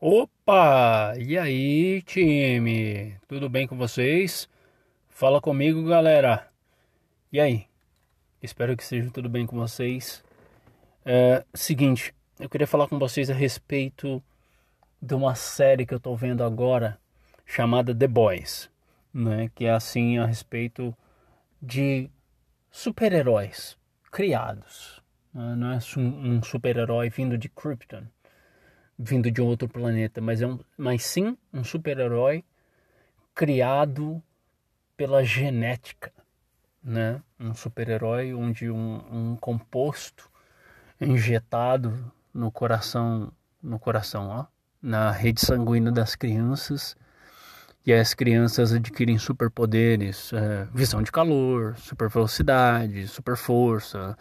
Opa! E aí, time? Tudo bem com vocês? Fala comigo, galera. E aí? Espero que esteja tudo bem com vocês. É, seguinte, eu queria falar com vocês a respeito de uma série que eu tô vendo agora chamada The Boys, né? Que é assim a respeito de super-heróis criados. Né? Não é um super-herói vindo de Krypton vindo de outro planeta, mas é um, mas sim um super-herói criado pela genética, né? Um super-herói onde um, um composto injetado no coração, no coração, ó, na rede sanguínea das crianças e as crianças adquirem superpoderes, é, visão de calor, super velocidade, super força,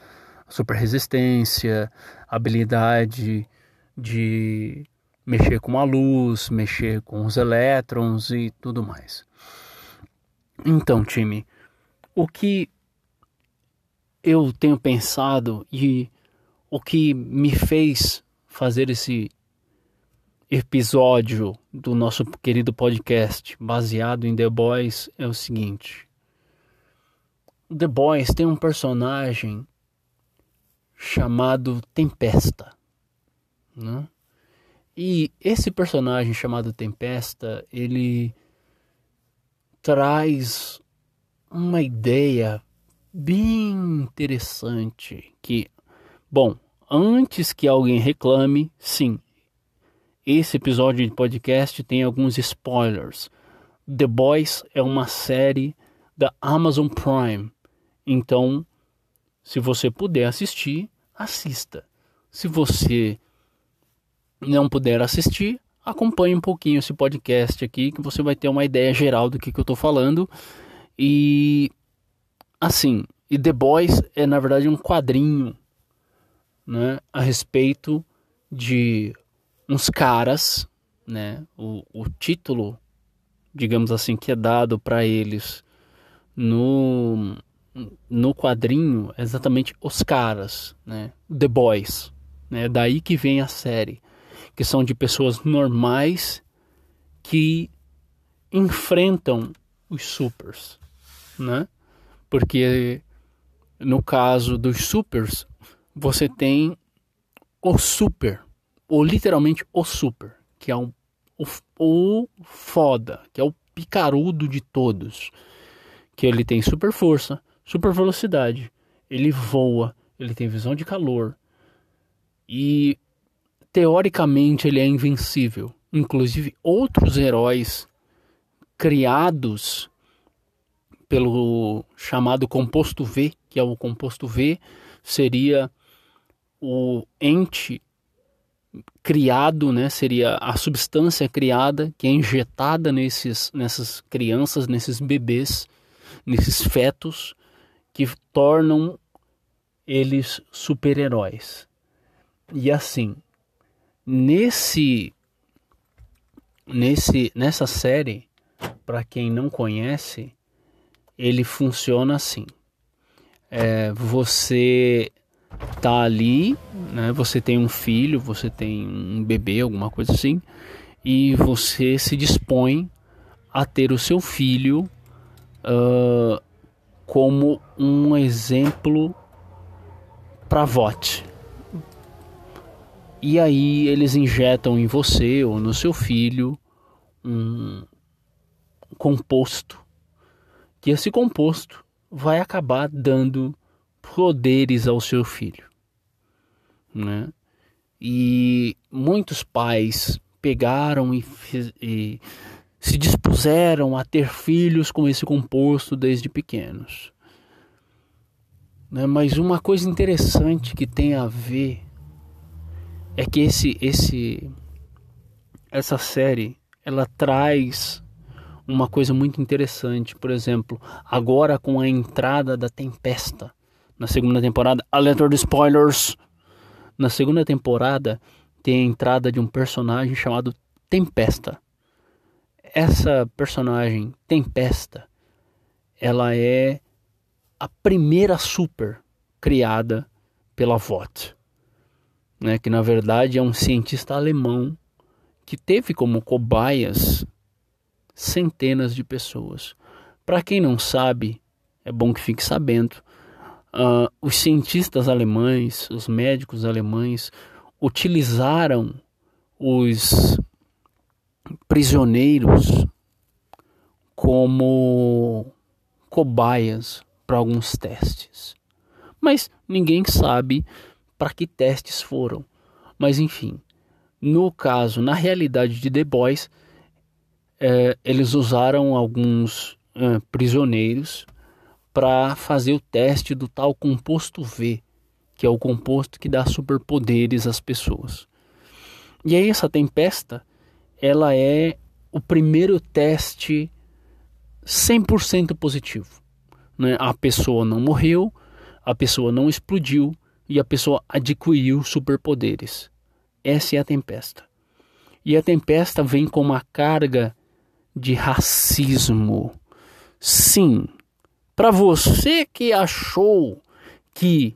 super resistência, habilidade de mexer com a luz, mexer com os elétrons e tudo mais. Então, time, o que eu tenho pensado e o que me fez fazer esse episódio do nosso querido podcast baseado em The Boys é o seguinte: The Boys tem um personagem chamado Tempesta. Né? E esse personagem chamado Tempesta, ele traz uma ideia bem interessante que, bom, antes que alguém reclame, sim, esse episódio de podcast tem alguns spoilers. The Boys é uma série da Amazon Prime, então, se você puder assistir, assista. Se você não puder assistir, acompanhe um pouquinho esse podcast aqui que você vai ter uma ideia geral do que, que eu estou falando. E assim, e The Boys é na verdade um quadrinho né, a respeito de uns caras, né, o, o título, digamos assim, que é dado para eles no, no quadrinho é exatamente os caras, né, The Boys, né, daí que vem a série que são de pessoas normais que enfrentam os supers, né? Porque no caso dos supers, você tem o super, ou literalmente o super, que é o, o, o foda, que é o picarudo de todos, que ele tem super força, super velocidade, ele voa, ele tem visão de calor e teoricamente ele é invencível. Inclusive outros heróis criados pelo chamado composto V, que é o composto V, seria o ente criado, né, seria a substância criada que é injetada nesses, nessas crianças, nesses bebês, nesses fetos que tornam eles super-heróis. E assim, Nesse nesse nessa série, para quem não conhece, ele funciona assim. É, você tá ali, né? Você tem um filho, você tem um bebê, alguma coisa assim, e você se dispõe a ter o seu filho uh, como um exemplo para vote. E aí eles injetam em você ou no seu filho um composto. Que esse composto vai acabar dando poderes ao seu filho. Né? E muitos pais pegaram e, e se dispuseram a ter filhos com esse composto desde pequenos. Né? Mas uma coisa interessante que tem a ver é que esse esse essa série ela traz uma coisa muito interessante, por exemplo, agora com a entrada da Tempesta na segunda temporada, alerta de spoilers. Na segunda temporada tem a entrada de um personagem chamado Tempesta. Essa personagem Tempesta, ela é a primeira super criada pela VOT né, que na verdade é um cientista alemão que teve como cobaias centenas de pessoas. Para quem não sabe, é bom que fique sabendo, uh, os cientistas alemães, os médicos alemães, utilizaram os prisioneiros como cobaias para alguns testes. Mas ninguém sabe para que testes foram. Mas enfim, no caso, na realidade de The Boys, é, eles usaram alguns é, prisioneiros para fazer o teste do tal composto V, que é o composto que dá superpoderes às pessoas. E aí essa tempesta, ela é o primeiro teste 100% positivo. Né? A pessoa não morreu, a pessoa não explodiu e a pessoa adquiriu superpoderes. Essa é a tempesta. E a tempesta vem com uma carga de racismo. Sim, para você que achou que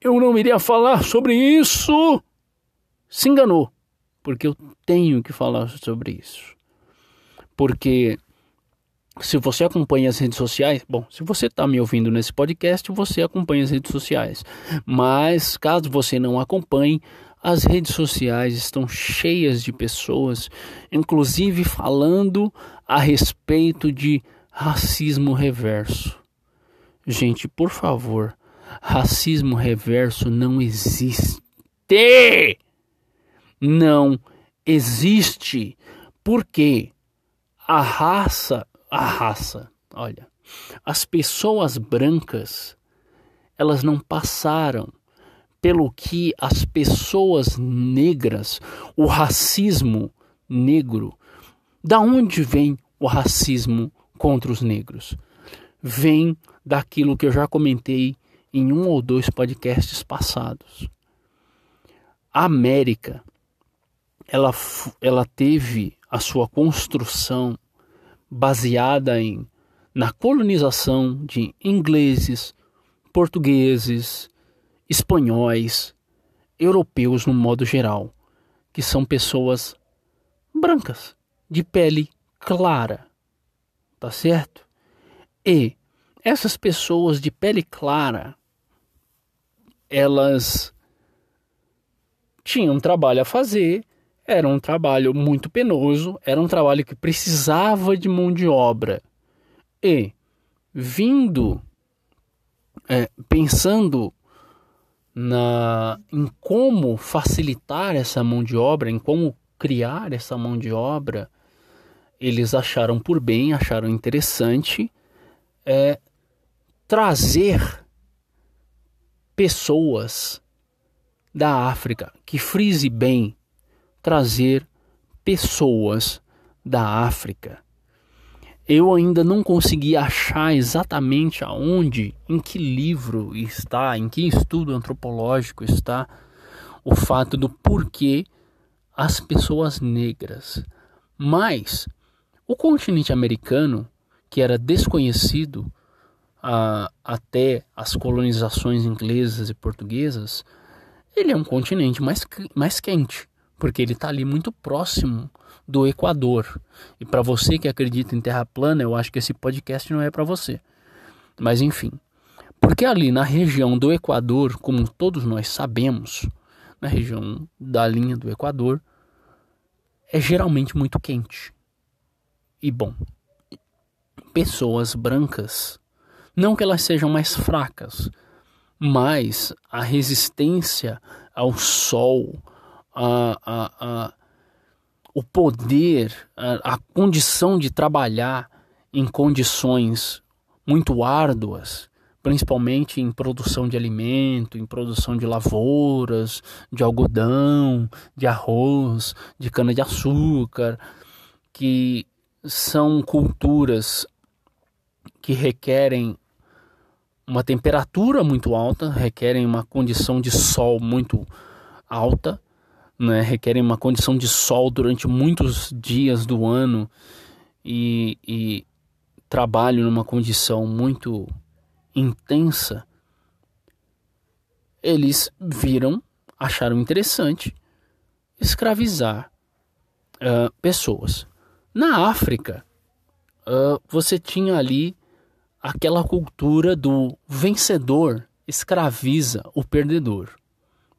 eu não iria falar sobre isso, se enganou, porque eu tenho que falar sobre isso. Porque se você acompanha as redes sociais, bom, se você está me ouvindo nesse podcast, você acompanha as redes sociais. Mas caso você não acompanhe, as redes sociais estão cheias de pessoas, inclusive falando a respeito de racismo reverso. Gente, por favor, racismo reverso não existe. Não existe. Porque a raça a raça. Olha, as pessoas brancas, elas não passaram pelo que as pessoas negras, o racismo negro, da onde vem o racismo contra os negros? Vem daquilo que eu já comentei em um ou dois podcasts passados. A América, ela, ela teve a sua construção baseada em na colonização de ingleses, portugueses, espanhóis, europeus no modo geral, que são pessoas brancas, de pele clara. Tá certo? E essas pessoas de pele clara, elas tinham trabalho a fazer era um trabalho muito penoso, era um trabalho que precisava de mão de obra. E, vindo, é, pensando na, em como facilitar essa mão de obra, em como criar essa mão de obra, eles acharam por bem, acharam interessante é, trazer pessoas da África que frise bem trazer pessoas da África. Eu ainda não consegui achar exatamente aonde, em que livro está, em que estudo antropológico está o fato do porquê as pessoas negras. Mas o continente americano, que era desconhecido até as colonizações inglesas e portuguesas, ele é um continente mais, mais quente porque ele está ali muito próximo do Equador. E para você que acredita em Terra plana, eu acho que esse podcast não é para você. Mas enfim, porque ali na região do Equador, como todos nós sabemos, na região da linha do Equador, é geralmente muito quente. E bom, pessoas brancas, não que elas sejam mais fracas, mas a resistência ao sol, a, a, a, o poder, a, a condição de trabalhar em condições muito árduas, principalmente em produção de alimento, em produção de lavouras, de algodão, de arroz, de cana-de-açúcar, que são culturas que requerem uma temperatura muito alta, requerem uma condição de sol muito alta né, requerem uma condição de sol durante muitos dias do ano e, e trabalho numa condição muito intensa, eles viram, acharam interessante escravizar uh, pessoas. Na África, uh, você tinha ali aquela cultura do vencedor escraviza o perdedor.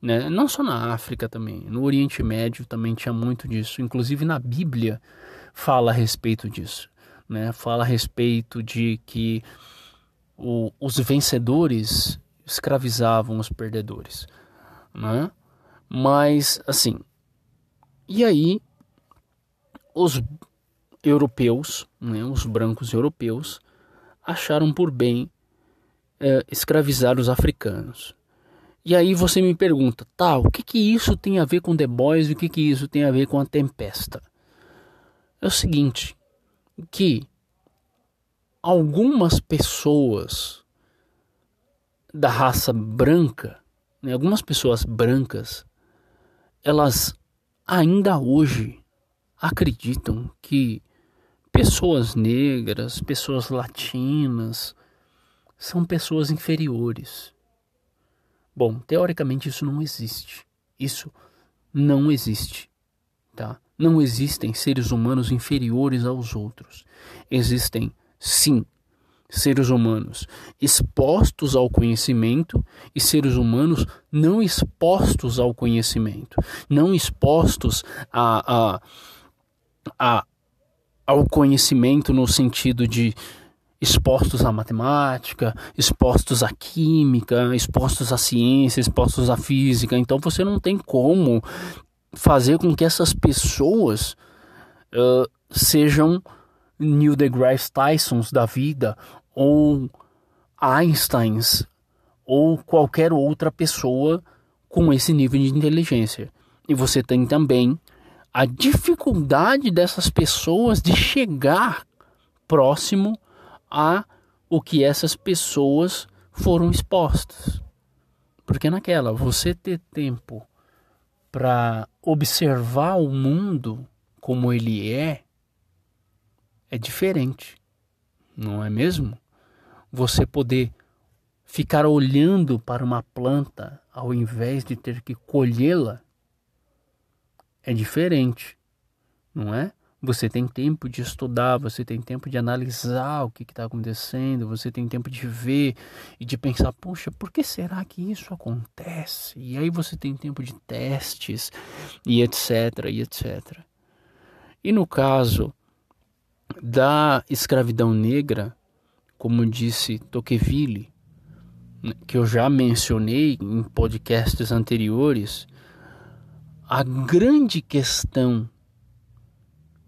Né? Não só na África também, no Oriente Médio também tinha muito disso. Inclusive na Bíblia fala a respeito disso. Né? Fala a respeito de que o, os vencedores escravizavam os perdedores. Né? Mas, assim, e aí os europeus, né, os brancos europeus, acharam por bem é, escravizar os africanos. E aí você me pergunta, tá, o que que isso tem a ver com The Boys e o que que isso tem a ver com a Tempesta? É o seguinte, que algumas pessoas da raça branca, né, algumas pessoas brancas, elas ainda hoje acreditam que pessoas negras, pessoas latinas, são pessoas inferiores. Bom, teoricamente isso não existe. Isso não existe, tá? Não existem seres humanos inferiores aos outros. Existem, sim, seres humanos expostos ao conhecimento e seres humanos não expostos ao conhecimento, não expostos a, a, a ao conhecimento no sentido de expostos à matemática, expostos à química, expostos à ciência, expostos à física. Então você não tem como fazer com que essas pessoas uh, sejam Neil deGrasse Tysons da vida ou Einsteins ou qualquer outra pessoa com esse nível de inteligência. E você tem também a dificuldade dessas pessoas de chegar próximo a o que essas pessoas foram expostas. Porque naquela, você ter tempo para observar o mundo como ele é, é diferente, não é mesmo? Você poder ficar olhando para uma planta ao invés de ter que colhê-la é diferente, não é? Você tem tempo de estudar, você tem tempo de analisar o que está acontecendo, você tem tempo de ver e de pensar, puxa, por que será que isso acontece? E aí você tem tempo de testes e etc, e etc. E no caso da escravidão negra, como disse Tocqueville, né, que eu já mencionei em podcasts anteriores, a grande questão,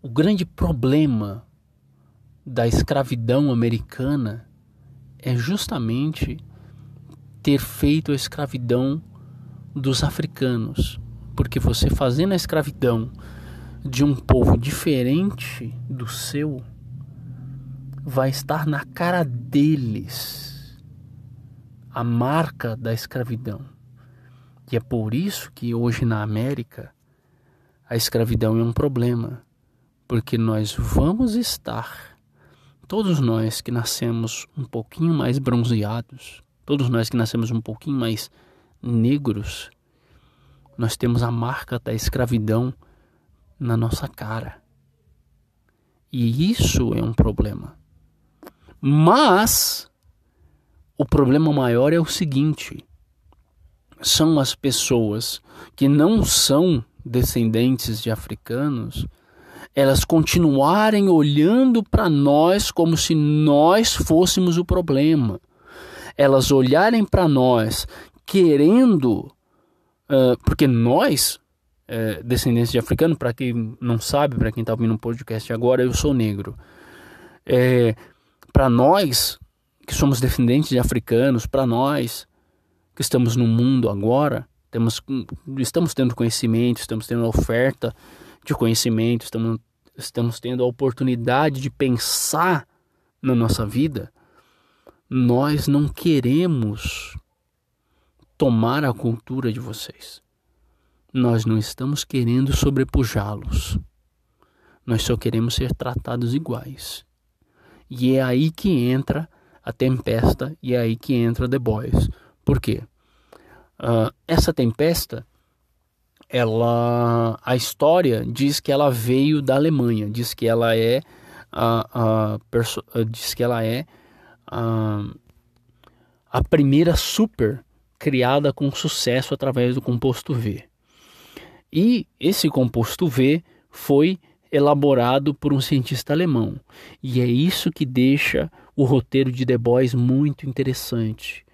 o grande problema da escravidão americana é justamente ter feito a escravidão dos africanos. Porque você fazendo a escravidão de um povo diferente do seu, vai estar na cara deles a marca da escravidão. E é por isso que hoje na América a escravidão é um problema, porque nós vamos estar, todos nós que nascemos um pouquinho mais bronzeados, todos nós que nascemos um pouquinho mais negros, nós temos a marca da escravidão na nossa cara. E isso é um problema. Mas o problema maior é o seguinte: são as pessoas que não são descendentes de africanos, elas continuarem olhando para nós como se nós fôssemos o problema. Elas olharem para nós querendo, uh, porque nós, descendentes de africano, para quem não sabe, para quem está ouvindo um podcast agora, eu sou negro. É, para nós, que somos descendentes de africanos, para nós, que estamos no mundo agora, temos, estamos tendo conhecimento, estamos tendo oferta de conhecimento, estamos, estamos tendo a oportunidade de pensar na nossa vida, nós não queremos tomar a cultura de vocês. Nós não estamos querendo sobrepujá-los. Nós só queremos ser tratados iguais. E é aí que entra a tempesta e é aí que entra The Boys. Por quê? Uh, essa tempesta ela a história diz que ela veio da Alemanha, diz que ela é a, a diz que ela é a, a primeira super criada com sucesso através do composto V. E esse composto V foi elaborado por um cientista alemão. E é isso que deixa o roteiro de The Boys muito interessante.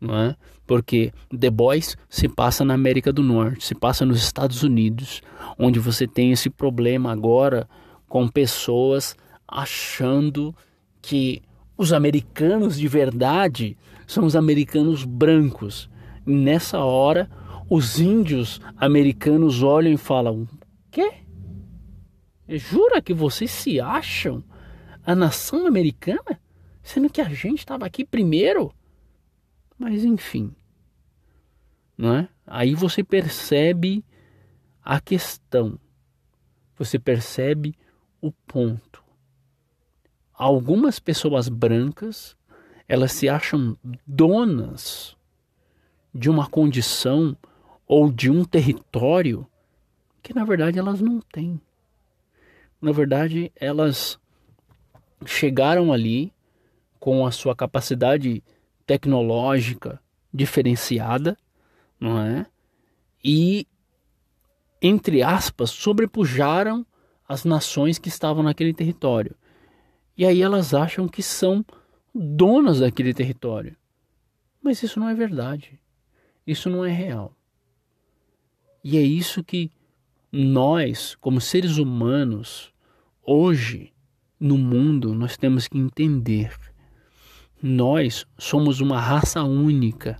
Não é? Porque The Boys se passa na América do Norte, se passa nos Estados Unidos, onde você tem esse problema agora com pessoas achando que os americanos de verdade são os americanos brancos. E nessa hora, os índios americanos olham e falam: "Quê? Jura que vocês se acham a nação americana, sendo que a gente estava aqui primeiro?" Mas enfim, não é? Aí você percebe a questão. Você percebe o ponto. Algumas pessoas brancas, elas se acham donas de uma condição ou de um território que na verdade elas não têm. Na verdade, elas chegaram ali com a sua capacidade tecnológica diferenciada, não é? E entre aspas sobrepujaram as nações que estavam naquele território. E aí elas acham que são donas daquele território. Mas isso não é verdade. Isso não é real. E é isso que nós, como seres humanos, hoje no mundo, nós temos que entender. Nós somos uma raça única.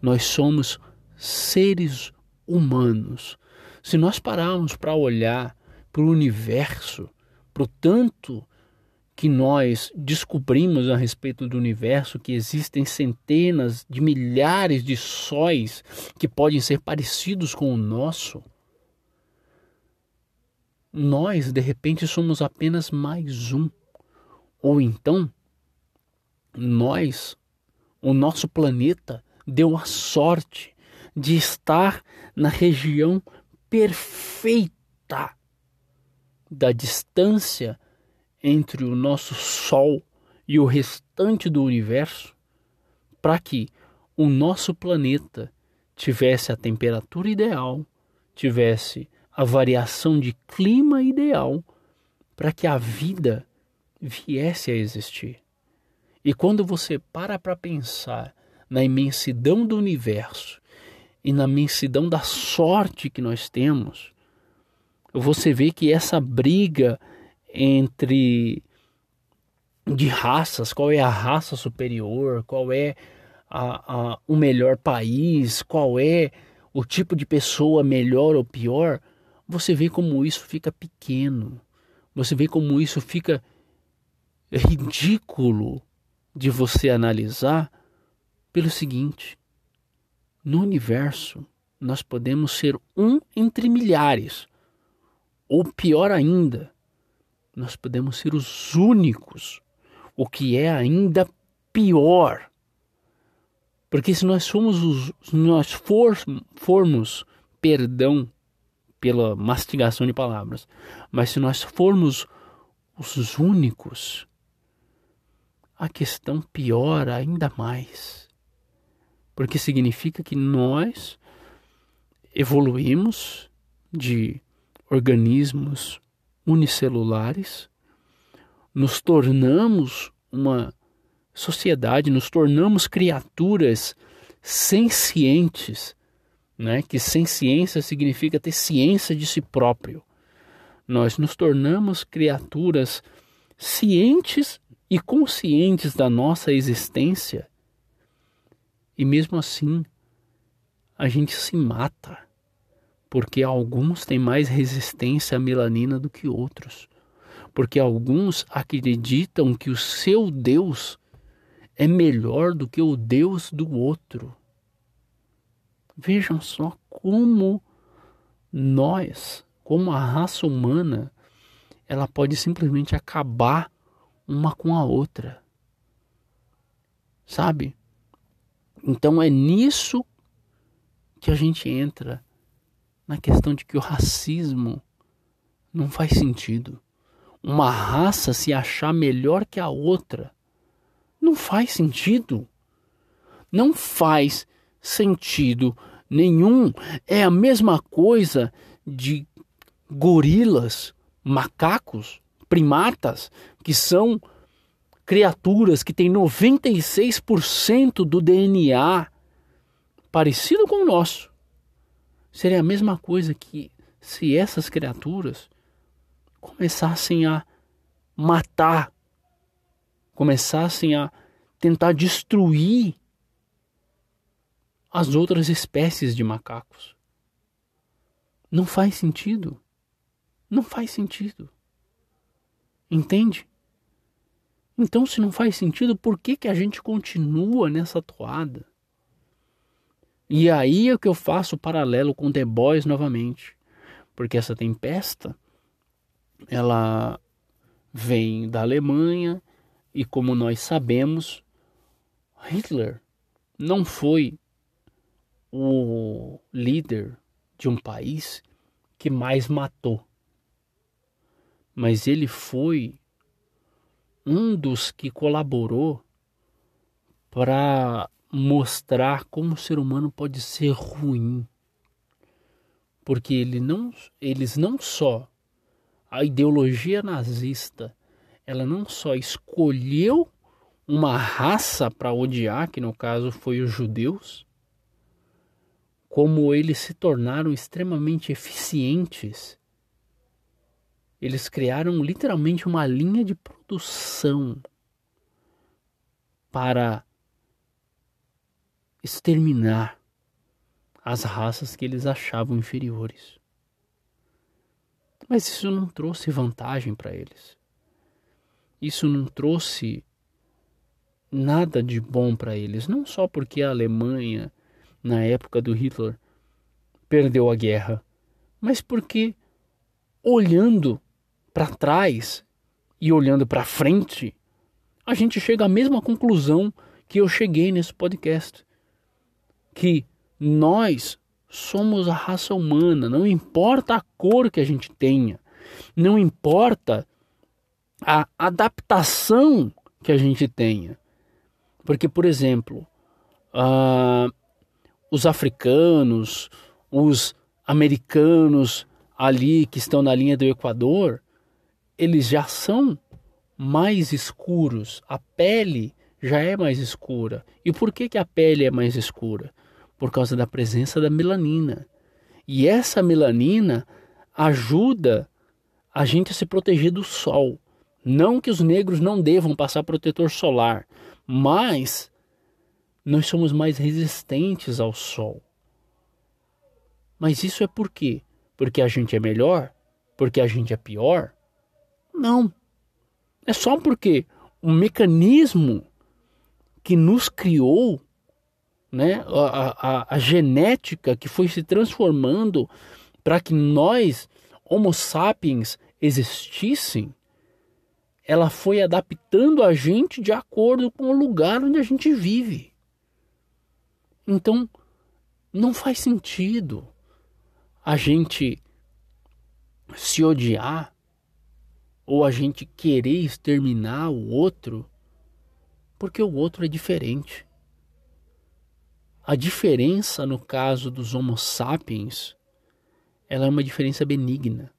Nós somos seres humanos. Se nós pararmos para olhar para o universo, para o tanto que nós descobrimos a respeito do universo que existem centenas de milhares de sóis que podem ser parecidos com o nosso, nós de repente somos apenas mais um. Ou então, nós, o nosso planeta, deu a sorte de estar na região perfeita da distância entre o nosso Sol e o restante do universo para que o nosso planeta tivesse a temperatura ideal, tivesse a variação de clima ideal para que a vida viesse a existir. E quando você para para pensar na imensidão do universo e na imensidão da sorte que nós temos, você vê que essa briga entre de raças, qual é a raça superior, qual é a, a, o melhor país, qual é o tipo de pessoa melhor ou pior, você vê como isso fica pequeno, você vê como isso fica ridículo de você analisar pelo seguinte: no universo nós podemos ser um entre milhares, ou pior ainda, nós podemos ser os únicos, o que é ainda pior. Porque se nós somos os, nós for, formos, perdão pela mastigação de palavras, mas se nós formos os únicos, a questão piora ainda mais. Porque significa que nós evoluímos de organismos unicelulares, nos tornamos uma sociedade, nos tornamos criaturas sencientes, né? que ciência significa ter ciência de si próprio. Nós nos tornamos criaturas cientes e conscientes da nossa existência, e mesmo assim a gente se mata porque alguns têm mais resistência à melanina do que outros, porque alguns acreditam que o seu Deus é melhor do que o Deus do outro. Vejam só como nós, como a raça humana, ela pode simplesmente acabar uma com a outra. Sabe? Então é nisso que a gente entra na questão de que o racismo não faz sentido. Uma raça se achar melhor que a outra não faz sentido. Não faz sentido nenhum. É a mesma coisa de gorilas, macacos, primatas, que são criaturas que têm 96% do DNA parecido com o nosso. Seria a mesma coisa que se essas criaturas começassem a matar, começassem a tentar destruir as outras espécies de macacos. Não faz sentido. Não faz sentido. Entende? Então, se não faz sentido, por que, que a gente continua nessa toada? E aí é que eu faço o paralelo com The Boys novamente. Porque essa tempesta, ela vem da Alemanha e como nós sabemos, Hitler não foi o líder de um país que mais matou. Mas ele foi um dos que colaborou para mostrar como o ser humano pode ser ruim. Porque ele não, eles não só a ideologia nazista, ela não só escolheu uma raça para odiar, que no caso foi os judeus, como eles se tornaram extremamente eficientes. Eles criaram literalmente uma linha de produção para exterminar as raças que eles achavam inferiores. Mas isso não trouxe vantagem para eles. Isso não trouxe nada de bom para eles, não só porque a Alemanha na época do Hitler, perdeu a guerra, mas porque olhando para trás e olhando para frente, a gente chega à mesma conclusão que eu cheguei nesse podcast, que nós somos a raça humana, não importa a cor que a gente tenha, não importa a adaptação que a gente tenha. Porque, por exemplo, uh, os africanos, os americanos ali que estão na linha do Equador, eles já são mais escuros, a pele já é mais escura. E por que, que a pele é mais escura? Por causa da presença da melanina. E essa melanina ajuda a gente a se proteger do sol. Não que os negros não devam passar protetor solar, mas nós somos mais resistentes ao sol. Mas isso é por quê? Porque a gente é melhor? Porque a gente é pior? Não. É só porque o mecanismo que nos criou, né, a, a, a genética que foi se transformando para que nós, Homo sapiens, existissem, ela foi adaptando a gente de acordo com o lugar onde a gente vive. Então, não faz sentido a gente se odiar ou a gente querer exterminar o outro porque o outro é diferente. A diferença no caso dos Homo sapiens, ela é uma diferença benigna,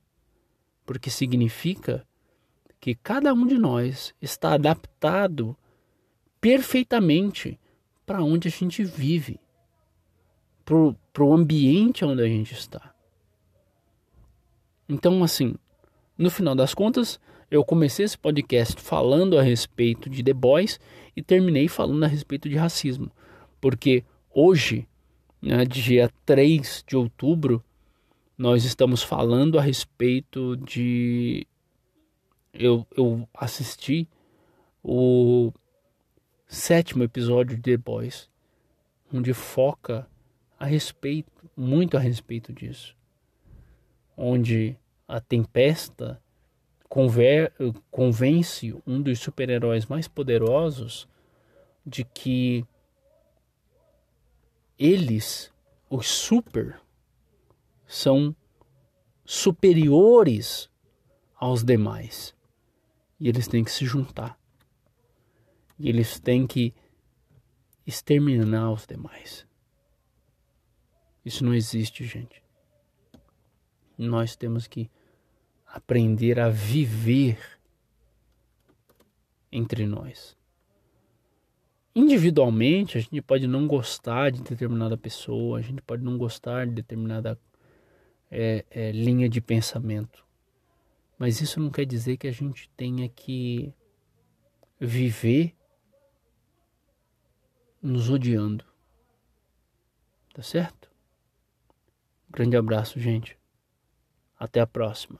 porque significa que cada um de nós está adaptado perfeitamente para onde a gente vive, para o ambiente onde a gente está. Então, assim, no final das contas, eu comecei esse podcast falando a respeito de The Boys e terminei falando a respeito de racismo. Porque hoje, né, dia 3 de outubro, nós estamos falando a respeito de. Eu, eu assisti o sétimo episódio de The Boys, onde foca a respeito, muito a respeito disso. Onde a Tempesta conver, convence um dos super-heróis mais poderosos de que eles, os super, são superiores aos demais. E eles têm que se juntar. E eles têm que exterminar os demais. Isso não existe, gente. Nós temos que aprender a viver entre nós. Individualmente, a gente pode não gostar de determinada pessoa, a gente pode não gostar de determinada é, é, linha de pensamento. Mas isso não quer dizer que a gente tenha que viver nos odiando. Tá certo? grande abraço, gente. Até a próxima.